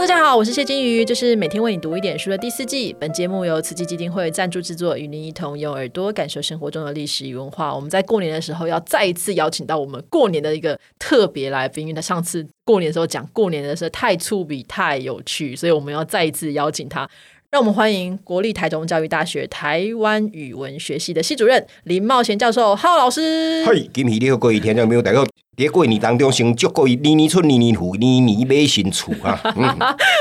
大家好，我是谢金鱼，这是每天为你读一点书的第四季。本节目由慈济基金会赞助制作，与您一同用耳朵感受生活中的历史与文化。我们在过年的时候要再一次邀请到我们过年的一个特别来宾，因为他上次过年的时候讲过年的时候太粗鄙、太有趣，所以我们要再一次邀请他。让我们欢迎国立台中教育大学台湾语文学系的系主任林茂贤教授，浩老师。嗨，今天你好，各位听众朋友，大家在过年当中，先祝各位年年春、年年富、年年买新厝啊！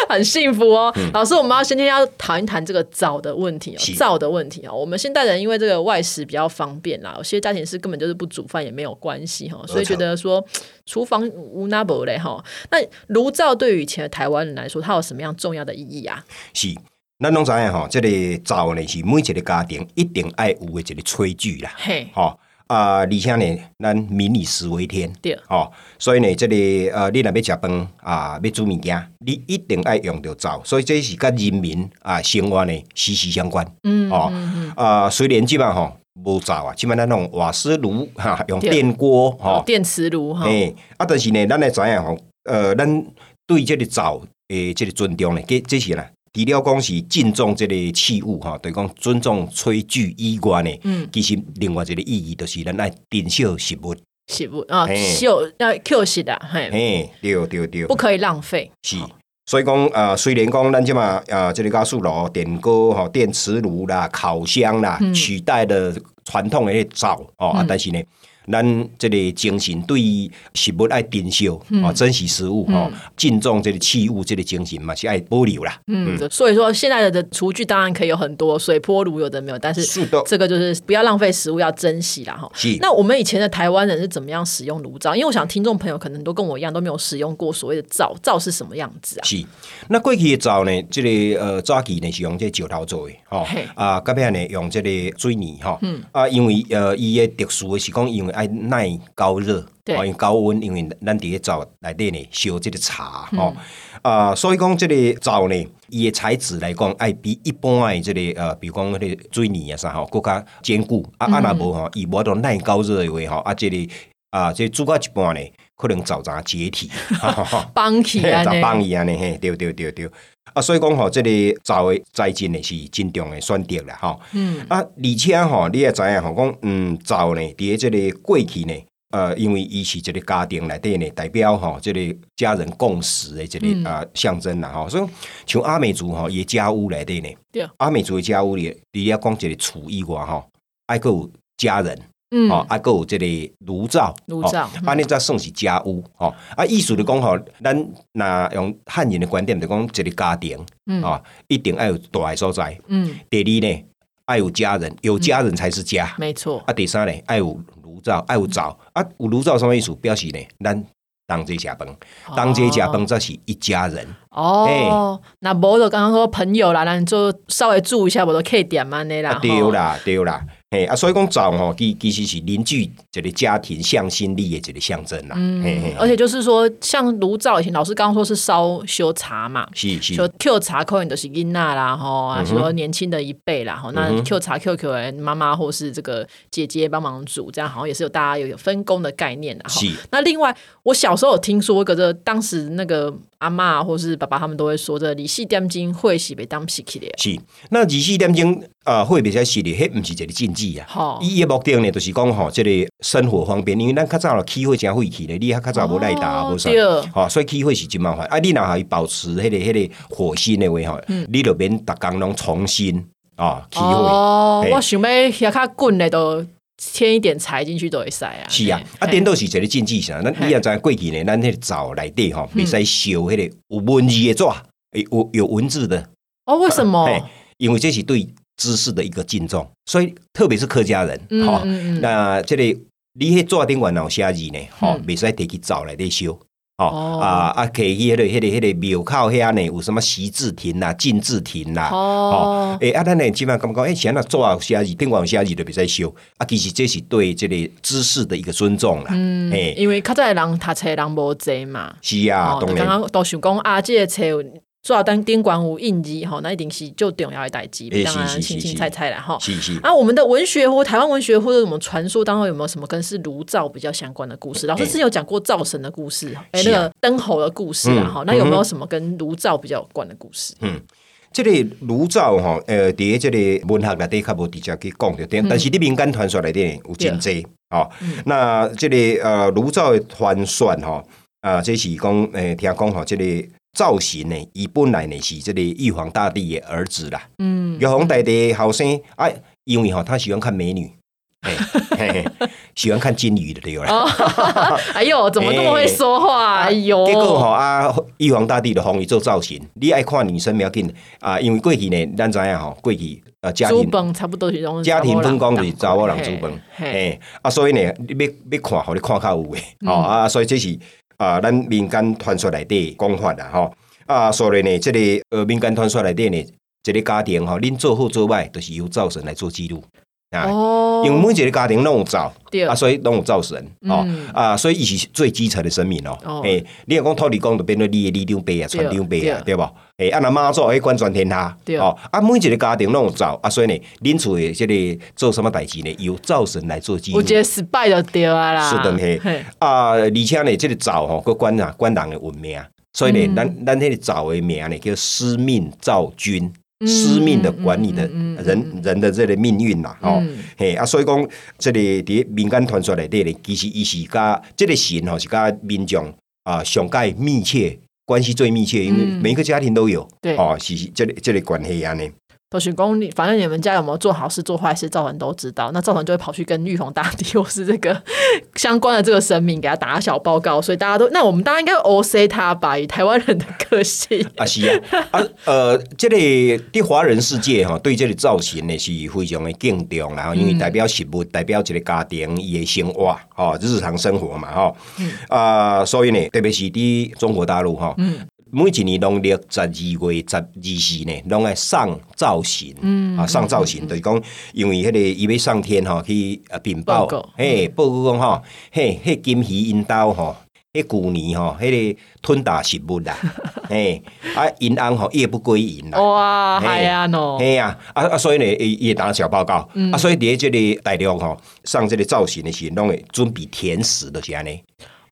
很幸福哦，老师，我们要今天要谈一谈这个灶的问题哦，灶的问题哦。我们现代人因为这个外食比较方便啦，有些家庭是根本就是不煮饭也没有关系哈，所以觉得说厨房无那不嘞哈。那炉灶对于以前的台湾人来说，它有什么样重要的意义啊？是。咱拢知影吼，这个灶呢是每一个家庭一定爱有的一个炊具啦。嘿，吼啊，而且呢，咱民以食为天，对，吼，所以呢，这个呃，你若要食饭啊，要煮物件，你一定爱用到灶，所以这是跟人民啊生活呢息息相关。嗯，哦，啊，虽然即嘛吼无灶啊，即嘛咱用瓦斯炉哈，用电锅哈，电磁炉哈，哎，啊，但是呢，咱来知影吼，呃，咱对这个灶诶，这个尊重呢，这这些呢。除了讲是敬重这个器物哈，对讲尊重炊具以外呢，嗯，其实另外一个意义就是咱爱珍惜食物，食物啊，少要 Q 食的，嘿，嘿，对对对，不可以浪费。是，所以讲啊，虽然讲咱即嘛啊，这个高速炉、电锅、哈电磁炉啦、烤箱啦，取代的传统的灶哦，但是呢。咱这个精神对食物爱珍惜啊，珍惜食物哦，敬重这个器物，这个精神嘛是爱保留啦。嗯，所以说现在的厨具当然可以有很多水波炉，有的没有，但是这个就是不要浪费食物，要珍惜啦哈。那我们以前的台湾人是怎么样使用炉灶？因为我想听众朋友可能都跟我一样都没有使用过所谓的灶，灶是什么样子啊？是，那过去的灶呢，这个呃早期呢是用这石头做的哦，啊，隔壁呢用这个水泥哈，啊，因为呃伊的特殊的是讲因为。爱耐高热，因为高温，因为咱伫咧灶内底呢烧这个茶吼啊，所以讲这个灶呢，伊的材质来讲，爱比一般的这个呃，比如讲迄个水泥啊啥吼，更较坚固。啊啊若无吼，伊无到耐高热的话吼，啊这里啊这煮到一半呢，可能灶渣解体，崩起啊，崩起啊呢嘿，对对对对。啊，所以讲吼，这个早的栽进呢是真重的选择啦，吼。嗯。啊，而且吼，你也知影吼，讲嗯，早呢，伫这个过去呢，呃，因为伊是这个家庭内底呢，代表吼，这个家人共识的这个啊象征啦，吼。所以像阿美族吼，伊家屋内底呢，阿美族的家屋里，你要讲这个厝以外吼，还有家人。嗯，哦，啊，有这个炉灶，炉灶，安尼才算是家务，哦，啊，意思就讲吼，咱若用汉人的观点就讲，一个家庭，嗯，啊，一定要有大的所在，嗯，第二呢，爱有家人，有家人才是家，没错，啊，第三呢，爱有炉灶，爱有灶，啊，有炉灶什么意思？表示呢，咱当这食饭，当这食饭则是一家人，哦，那无就刚刚说朋友啦，咱就稍微注一下，我都可以点安尼啦，对啦，对啦。嘿啊，所以讲灶吼，其其实是邻居这个家庭向心力的这个象征啦。嗯，而且就是说，像炉灶以前老师刚刚说是烧修茶嘛，是是，说 Q 茶可能都是囡娜啦，吼啊，说年轻的一辈啦，吼那 Q 茶 Q Q 哎妈妈或是这个姐姐帮忙煮，这样好像也是有大家有有分工的概念的哈。那另外，我小时候有听说，个这当时那个阿妈或是爸爸他们都会说，这李氏点钟会是被当洗去的。是，那李氏点钟啊会比较洗的，迄毋是一个禁忌啊。好，伊的目的呢，就是讲吼，这个生活方便，因为咱较早了起火真晦气咧，你较早无耐打，无啥，好，所以起火是真麻烦。啊，你若还保持迄个迄个火星的话吼，你就免逐工拢重新啊起火。哦，我想要遐较滚的都添一点柴进去都会使啊。是啊，啊，电都是一个禁忌啥？那你也知过去呢，咱迄个灶内底吼，袂使烧迄个有文字的纸，有有文字的。哦，为什么？因为这是对。知识的一个敬重，所以特别是客家人，哈，那这里你去做顶管老写字呢，吼，袂使提去灶来底烧，哦啊啊，可以迄个迄个迄个庙口遐呢，有什么习字亭啦、禁字亭啦，哦，诶，啊，咱呢基本上感觉，诶，现在做啊写字，顶完写字都袂使烧，啊，其实这是对这个知识的一个尊重啦，嗯，因为较早人读册人无济嘛，是啊，刚刚都想讲啊，这个册。做单电管无印记哈，那一定是就重要一代志，当然青青菜菜了哈。啊，我们的文学或台湾文学或者什么传说当中有没有什么跟是炉灶比较相关的故事？老师之前有讲过灶神的故事，哎，那个灯猴的故事啊，哈，那有没有什么跟炉灶比较有关的故事？嗯。这个炉灶吼，呃，伫个这个文学内底较无直接去讲着，但但是伫民间传说内底有真济哦。那这个呃炉灶的传说吼，啊，这是讲诶，听讲吼，这个造型呢，伊本来呢是这个玉皇大帝的儿子啦。嗯，玉皇大帝后生啊，因为吼他喜欢看美女。喜欢看金鱼的对了。哎呦，怎么那么会说话？哎呦，结果哈啊，玉皇大帝的红衣做造型，你爱看女生不要紧啊，因为过去呢，咱知影吼，过去呃家庭差不多是家庭分工是查某人主本，嘿啊，所以呢，你要要看，互你看较有诶，哦啊，所以这是啊，咱民间传说内底讲法啦，吼啊，所以呢，这个呃民间传说内底呢，这个家庭吼，恁做好做歹，都是由灶神来做记录。哦，因为每一个家庭拢有灶，啊，所以拢有灶神哦，啊，所以伊是最基层的神明哦。诶，你若讲土地公就变做你的李长伯啊、船长辈啊，对不？诶，啊，若妈祖诶，管全天下，哦，啊，每一个家庭拢有灶，啊，所以呢，恁厝的这个做什么代志呢？由灶神来做记录。我觉得失败就对啊啦。是的嘿，啊，而且呢，这个灶吼，佮管啊管人的文明，所以呢，咱咱迄个灶的名呢，叫司命灶君。司命的管理的人人的这个命运呐，哦，嘿啊，所以讲这里伫民间传说内底咧，其实伊是甲这个神吼是甲民众啊上界密切关系最密切，因为每一个家庭都有，对，哦，是这里这里关系安尼。都是公，反正你们家有没有做好事做坏事，赵恒都知道。那赵恒就会跑去跟玉皇大帝 或是这个相关的这个神明给他打小报告，所以大家都那我们大家应该 O C 他吧，以台湾人的个性。啊是啊啊呃，这里的华人世界哈，对这个造型呢是非常的敬重，然后因为代表食物，代表一个家庭伊的生活哦，日常生活嘛哈啊，所以呢，特别是伫中国大陆哈。每一年农历十二月十二时呢，拢爱上造型，啊，上造型，就是讲，因为迄个伊要上天吼去禀报，嘿，报告讲吼，嘿，迄金鱼因兜吼，迄旧年吼，迄个吞大食物啦，嘿，啊，银行吼夜不归营啦，哇，系啊喏，嘿啊，啊啊，所以呢，伊伊打小报告，啊，所以伫即个大陆吼上这个造型的时，拢会准备甜食的是安尼，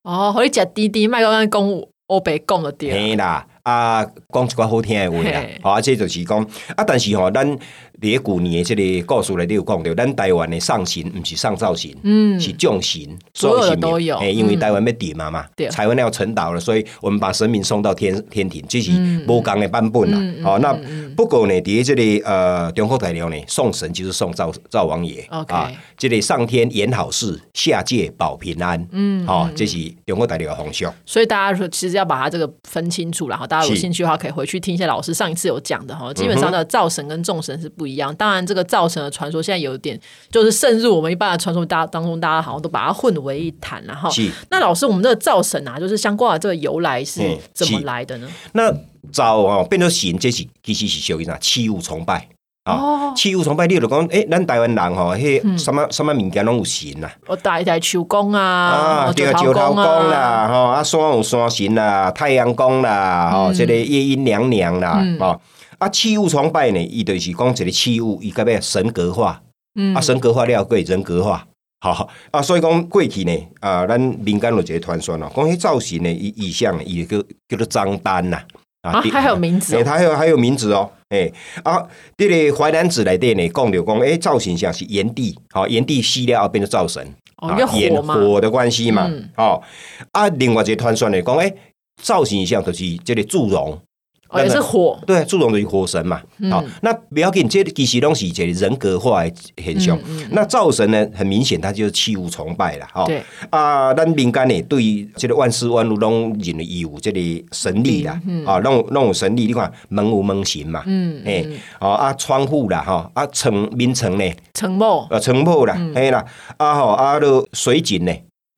哦，可以食滴滴麦克风公务。我白讲了对，嘿啦，啊，讲一寡好听的话啦，啊，这就是讲，啊，但是吼，咱。伫旧年的这个故事里底有讲到，咱台湾的上神毋是上造神，嗯，是降神，所有的都有。因为台湾要点嘛嘛，台湾要成岛了，所以我们把神明送到天天庭，这是无共的版本啦。好，那不过呢，伫这里呃，中国大陆呢，送神就是送赵赵王爷啊，这里上天演好事，下界保平安，嗯，好，这是中国大陆的方向。所以大家说，其实要把它这个分清楚，然后大家有兴趣的话，可以回去听一下老师上一次有讲的哈。基本上的灶神跟众神是不。一样，当然这个造神的传说现在有点就是渗入我们一般的传说大当中，大家好像都把它混为一谈了哈。那老师，我们这个灶神啊，就是相关的这个由来是怎么来的呢？那灶哦变成神，这是其实是属于啥器物崇拜啊？器物崇拜，你就讲，诶，咱台湾人吼，迄什么什么物件拢有神呐？我大大树公啊，啊，对，九头公啦，吼，啊，山有山神啦，太阳公啦，吼，这个夜莺娘娘啦，哦。啊，器物崇拜呢，伊就是讲一个器物，伊个咩神格化，啊，神格化了过人格化，好啊，所以讲过去呢，啊，咱民间有一个传说咯，讲迄造型呢，意意象，伊叫叫做张丹呐，啊，他还有名字，他还有还有名字哦，诶，啊，这个淮南子来电呢，讲着讲，诶，造型像是炎帝，好，炎帝死了后变成灶神，哦，火火的关系嘛，哦，啊，另外一个传说呢，讲，诶，造型像就是这个祝融。也是火，对，注重于火神嘛。好，那不要紧，这其实东西这人格化的现象。那灶神呢，很明显，他就是器物崇拜了。对啊，咱民间呢，对这个万事万物拢认为有这个神力啦。啊，弄弄有神力，你看门有门神嘛。嗯，哎，哦啊，窗户啦，哈啊，城民城呢，城木啊，城木啦，嘿啦，啊吼啊，都水井呢。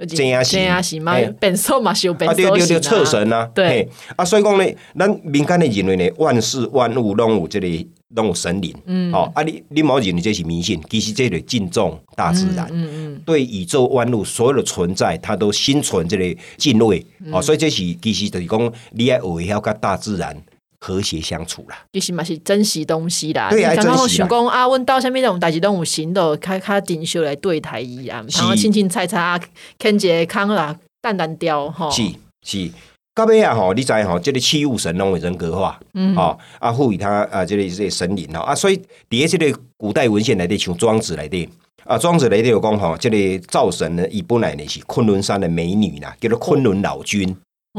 真啊是，真啊是嘛，本寿嘛修本寿啊，对对对，测神啊，对。啊，所以讲呢，咱民间的认为呢，万事万物拢有这个拢有神灵，嗯，哦啊，你你冇认为这是迷信，其实这个敬重大自然，嗯嗯，对宇宙万物所有的存在，它都心存这个敬畏，哦，所以这是其实就是讲，你要维护跟大自然。和谐相处啦。就是嘛是珍惜东西啦。对啊刚刚珍惜啦想讲啊，阮到下面那种代志动物行的，开开顶修来对台一样，然后是青青菜菜啊，看节康啦，淡淡雕吼。是是，到尾啊吼，你知吼，这个器物神拢会人格化，嗯，吼啊赋予他啊，这个这个神灵吼啊，所以伫个这个古代文献内底，像庄子内底。啊，庄子内底有讲吼，这个灶神呢，伊本来呢是昆仑山的美女啦，叫做昆仑老君。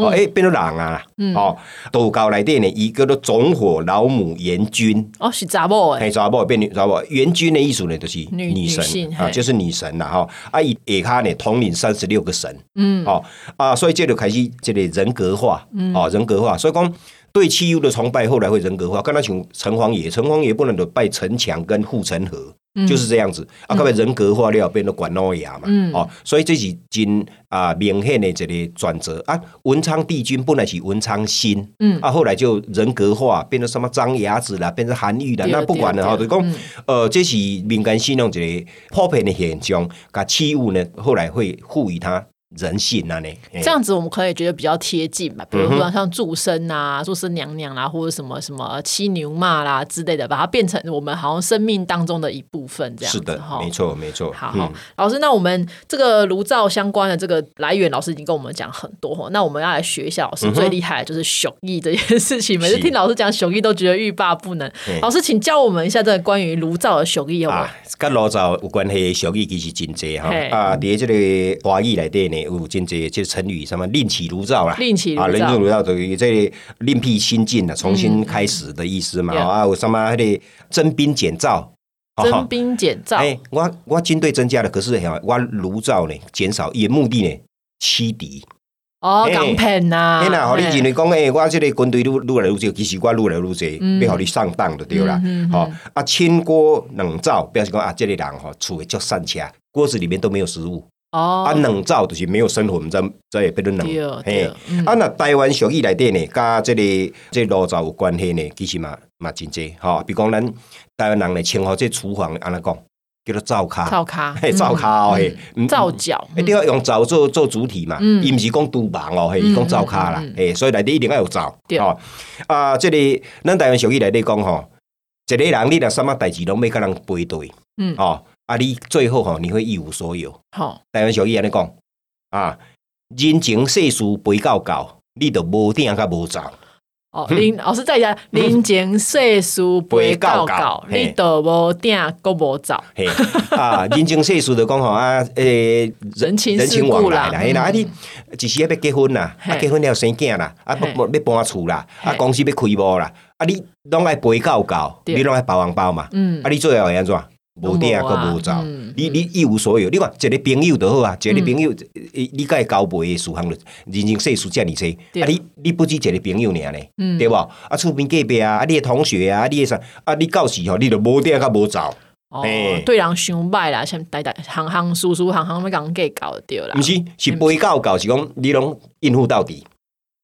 哦，诶、变做人啊嗯，哦，道教内底呢，伊叫做总火老母元君，哦，是查某诶，嘿，查某变女查某，元君的意思呢，就是女女神女啊，就是女神啦哈。啊，伊下骹呢统领三十六个神，嗯，哦啊，所以这就开始这个人格化，哦，人格化，所以讲。对器物的崇拜后来会人格化，刚才像城隍爷，城隍爷不能就拜城墙跟护城河，就是这样子。啊，到尾人格化了，变成管老爷嘛，哦，所以这是真啊明显的一个转折。啊。文昌帝君本来是文昌星，嗯。啊，后来就人格化，变成什么张牙子啦，变成韩愈啦，那不管了哈，就讲呃，这是民间信仰一个普遍的现象，甲器物呢后来会赋予它人性啊呢，这样子我们可以觉得比较贴近吧，比如嗯说像祝生啊、祝生娘娘啦，或者什么什么七牛骂啦之类的，把它变成我们好像生命当中的一部分，这样是的，子哈没。错没错，好，老师，那我们这个炉灶相关的这个来源，老师已经跟我们讲很多哈。那我们要来学一下老师最厉害的就是熊艺这件事情。每次听老师讲熊艺，都觉得欲罢不能。老师，请教我们一下这个关于炉灶的熊艺好不好啊？，跟炉灶有关系的俗语其实真多哈嘿啊，伫这个华语来底呢有真济即个成语，什么另起炉灶啦，啊，另起炉灶。另起炉灶等于这个另辟新境啦，重新开始的意思嘛，嗯。啊，有什么迄个增兵减灶，哦增兵减灶，哎、我我军队增加了，可是哈，我炉灶呢减少，伊的目的呢欺敌。哦，嘿。港片呐，嘿啦，互你嘿。认为讲，诶，我即个军队愈愈来愈少，其实我愈来愈济，要互你上当就对啦。吼、啊，清锅冷灶，表示讲啊，这个人吼厝诶足善吃，锅子里面都没有食物。哦，啊，冷灶就是没有生火，毋知这也变成冷对。嘿，嗯。啊，那台湾俗语内底呢，甲即、个即炉灶有关系呢，其实嘛嘛真济吼。比如讲咱台湾人呢，称呼这厨房安怎讲，叫做灶卡。灶咖，嘿，灶卡哦，嘿，嗯。灶脚，一定要用灶做做主体嘛，伊毋是讲厨房哦，嘿，伊讲灶卡啦，嘿，所以内底一定要有灶，对。吼。啊，即个咱台湾俗语内底讲吼，一个人你若什么代志拢要甲人背对，嗯。吼，啊，你最后吼你会一无所有。好，台湾俗语安尼讲啊，人情世事背到到，你都无定甲无灶，哦，林老师再一下，人情世事背到到，嘿。你都无定，个无走，嘿。啊，人情世事就讲吼啊，诶，人情人情往来啦，嘿啦，啊嗯你一时要结婚啦，啊结婚了生囝啦，啊嘿。要要搬厝啦，啊公司要开幕啦，啊你拢爱陪到到，你拢爱包红包嘛，嗯。啊你最后会安怎？无定都无啊个无走嗯，你你一无所有。你看一个朋友就好啊，一个朋友，你你甲伊交陪的事项就人情世事遮尔济，啊你你不止一个朋友尔呢，嗯对无？啊厝边隔壁啊，啊你的同学啊，啊你的啥，啊你到时吼，你就无定甲无走。哦，对人伤歹啦，像代代行行叔叔行行要讲计搞就对啦毋。是，是陪到到，是讲你拢应付到底。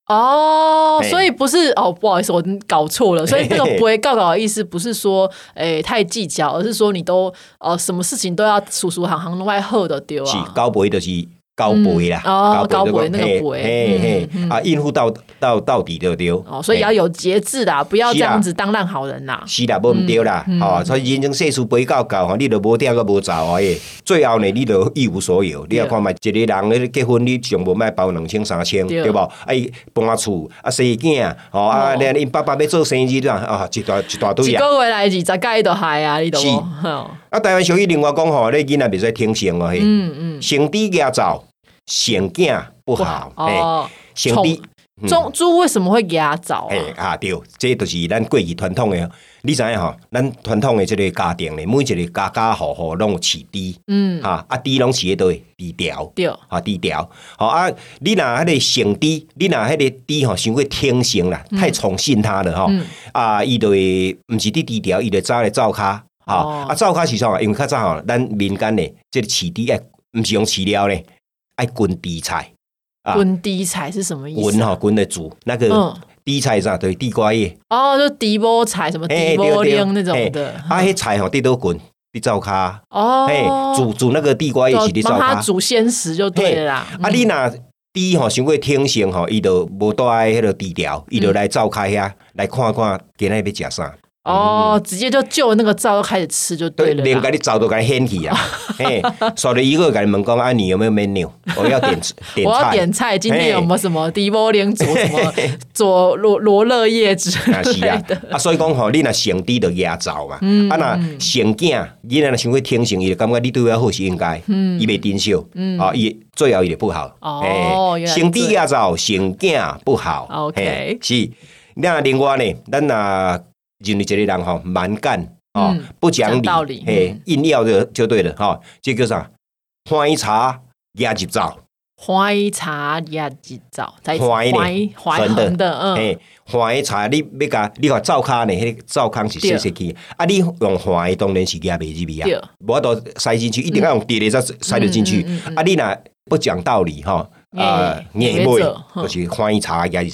哦，所以不是哦，不好意思，我搞错了。所以这个不会告告的意思不是说诶太计较，而是说你都呃什么事情都要叔叔行行外后的丢是啊。交陪就是交陪啦，嗯哦交交陪那个嘿陪嘿嘿啊，应付到到到底就对。哦，所以要有节制啦，不要这样子当烂好人呐。是啦，无毋对啦，哦，所以人生世事陪到到吼，你都无定个无走啊耶，最后呢，你都一无所有。你对要看嘛一个人咧结婚，你上无卖包两千三千，对对无？啊，伊搬厝啊，生囝，吼啊，哦连因爸爸要做生意啦，啊，一大一大堆一啊。个月来二十届都害啊，你都啊，台湾俗语另外讲吼，你囡仔袂使听声哦，嘿，嗯嗯，生猪压灶，生囝不好，哎，哦，生猪。猪猪为什么会压早诶啊？啊对，这就是咱过去传统的，你知影吼？咱传统的这个家庭咧，每一个家家户户拢有饲猪，嗯，哈啊猪拢饲喺倒位低调，对，啊低调，好啊，你若迄个成猪，你若迄个猪吼，伤过天性啦，太宠信它了吼，啊，伊就会毋是伫低调，伊就走来走骹，哈哦啊灶骹是啥？因为较早吼，咱民间咧，即个饲猪爱，毋是用饲料咧，爱滚猪菜。啊滚低菜是什么意思？滚吼，滚的煮那个嗯地菜啥，对地瓜叶。哦，就低波菜什么低嘿波对对令那种嘿的，啊，迄菜吼，地都滚，地灶骹，哦，嘿，煮煮那个地瓜叶是地灶帮他骹。煮鲜食就对了啦。啊，你若第一吼，想过天性吼，伊就无住喺迄个低调，伊就来灶开遐来看看今日要食啥。哦，直接就就那个灶开始吃就对了。连给你灶都给你掀起啊！嘿，少了一个给你问讲啊，你有没有 menu？我要点 点菜。我要点菜，今天有没有什么低波连煮什么 做罗罗勒叶之类的？啊，所以讲吼，你若先低就压灶嘛。啊，那先囝，你若想去天性，伊就感觉你对我好是应该。嗯。伊袂珍惜。嗯。啊，伊最后伊就不好。哦。先低压灶，先囝不好。OK。是。那另外呢，咱啊。认为这个人哈蛮干哦，不讲理，嘿，硬要就就对了哈。这叫啥？欢茶压日照，欢茶压日照，欢的，嗯，嘿，欢茶你要甲你话灶卡呢？迄个灶康是细细去，啊，你用欢当然是压袂入味啊，无都塞进去，一定要用才塞得进去。啊，你若不讲道理哈，啊，硬味就是欢茶压日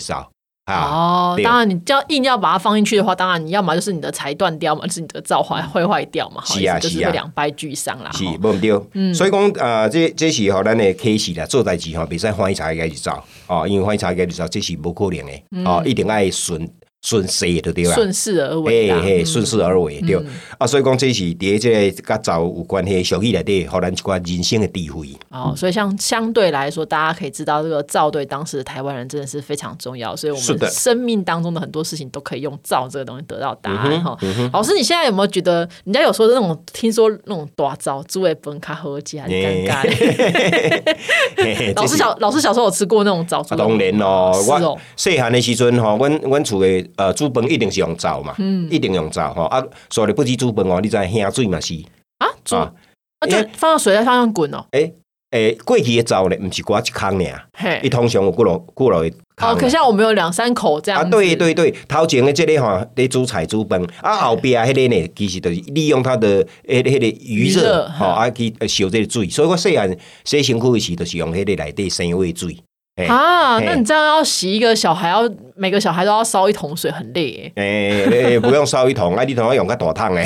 照。哦，当然，你要硬要把它放进去的话，当然你要么就是你的柴断掉嘛，就是你的灶坏会坏掉嘛，是啊，就是两败俱伤啦。是，无丢。嗯，所以讲啊，这这是吼咱的开始啦，做代志吼，别使欢喜茶开始走哦，因为欢喜茶开始走，这是不可能的哦，一定爱顺。顺势就对啦，顺势而为，嘿嘿，顺势而为对。啊，所以讲这是伫这个甲灶有关系，小气内底，互咱一寡人生的智慧。哦，所以像相对来说，大家可以知道，这个灶对当时的台湾人真的是非常重要。所以我们生命当中的很多事情都可以用灶这个东西得到答案哈。老师，你现在有没有觉得，人家有说那种听说那种大灶煮的饭卡好吃，很尴尬。老师小老师小时候有吃过那种灶煮？当然咯，我细汉的时阵吼，阮阮厝的。呃，煮饭一定是用灶嘛，嗯一定用灶吼啊！所以不止煮饭哦，你知下水嘛是啊，煮啊就放到水在上面滚哦。诶诶，过去的灶咧，毋是刮一坑尔，嘿，一通常有过落过落的。哦，可像我们有两三口这样。啊，对对对，头前的这个吼，咧煮菜煮饭，啊后边迄个呢，其实就是利用它的诶迄个余热，吼啊去烧这个水。所以我细汉洗身躯时，就是用迄个内底生活水。啊，那你这样要洗一个小孩，要每个小孩都要烧一桶水，很累诶。诶，不用烧一桶，啊，你同我用个大桶诶。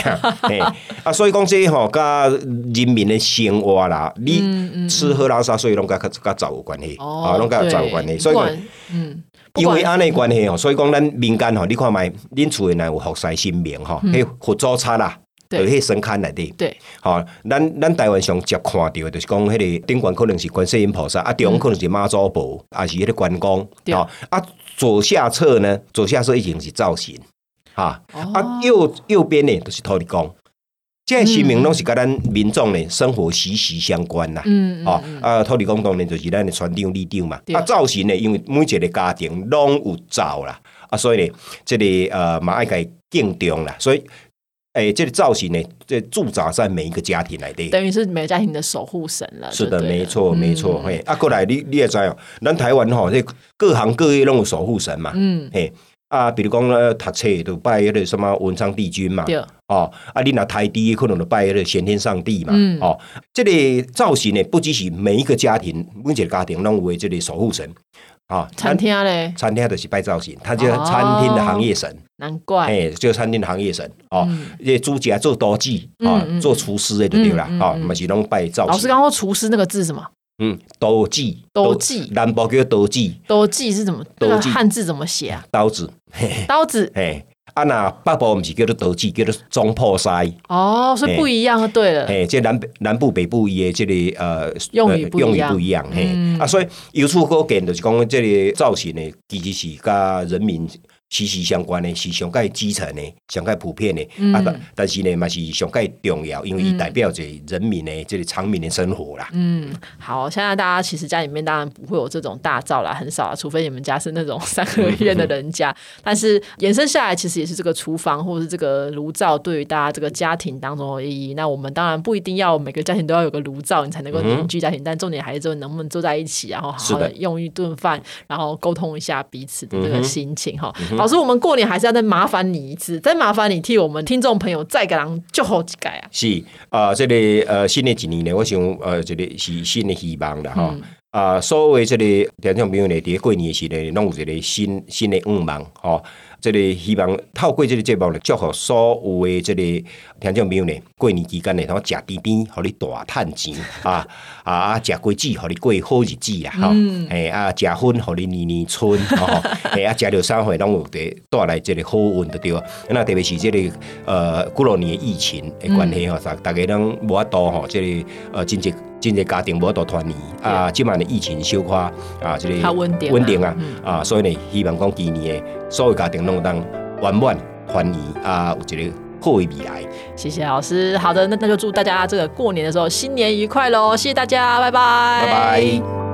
啊，所以讲这吼，甲人民的生活啦，你吃喝拉撒，所以拢甲甲灶有关系，啊，拢甲灶有关系。所以讲，嗯，因为安尼关系吼，所以讲咱民间吼，你看卖，恁厝诶内有佛山神明吼，迄佛祖叉啦。在迄神龛内底，对，吼，咱咱台湾上接看到，就是讲迄个顶悬可能是观世音菩萨，啊，中可能是妈祖婆，啊是迄个关公，吼，啊左下侧呢，左下侧已经是造型，哈，啊右右边呢就是土地公，这些神明拢是甲咱民众呢生活息息相关啦，嗯嗯，啊土地公当然就是咱的船长、立长嘛，啊造型呢，因为每一个家庭拢有造啦，啊所以呢，这里呃嘛爱该敬重啦，所以。哎，这个造型呢，这驻扎在每一个家庭来的，等于是每个家庭的守护神了。是的，没错，没错。嘿，啊，过来你你也知哦，咱台湾吼，这各行各业拢有守护神嘛。嗯，嘿，啊，比如讲咧，读册都拜迄个什么文昌帝君嘛。对。哦，啊，你拿台低可能就拜迄个先天上帝嘛。嗯。哦，这个造型呢，不只是每一个家庭，每一个家庭拢为这个守护神。啊，餐厅嘞，餐厅就是拜造型，它就餐厅的行业神，难怪，哎，就餐厅的行业神哦，这主家做刀具啊，做厨师的就对了，哦，嘛是拢拜造型。老师刚说厨师那个字什么？嗯，刀具，刀具，南部叫刀具，刀具是怎么？刀具汉字怎么写啊？刀子，刀子，哎。啊，那北部毋是叫做刀具，叫做中破塞。哦，所以不一样，对了。嘿，这南南部北部伊的这个呃用语用语不一样，嘿。啊，所以由此可见，就是讲这个造型呢，其实是甲人民。息息相关的，是上盖基层的，上盖普遍的，啊，但是呢，嘛是上盖重要，因为代表着人民的这个长民的生活啦。嗯，好，现在大家其实家里面当然不会有这种大灶啦，很少啊，除非你们家是那种 三合院的人家。但是延伸下来，其实也是这个厨房或者是这个炉灶对于大家这个家庭当中的意义。那我们当然不一定要每个家庭都要有个炉灶，你才能够凝聚家庭，但重点还是能不能坐在一起，然后好好的用一顿饭，然后沟通一下彼此的这个心情哈。老师，我们过年还是要再麻烦你一次，再麻烦你替我们听众朋友再给人祝好几届啊！是啊，这里呃新的一年呢，我想呃这里是新的希望了哈啊，所谓这个听众朋友呢，伫过年时呢，拢有一个新新的愿望吼。这个希望透过这个节目呢，祝福所有的这个听众朋友呢，过年期间呢，通食甜甜，互你大趁钱 啊啊啊！食果子，互你过好日子啦，吼！诶啊，食薰，互你年年春，吼！诶啊，食着三回拢有得带来这个好运的对。那特别是这个呃，过了年疫情的关系吼，大大家拢无法度吼，这个呃，真济真侪家庭无法度团圆啊，即满的疫情小可啊，这个稳定稳定啊啊，所以呢，希望讲今年的所有家庭拢当圆满团圆啊，有一个。后未来，谢谢老师。好的，那那就祝大家这个过年的时候新年愉快喽！谢谢大家，拜拜，拜拜。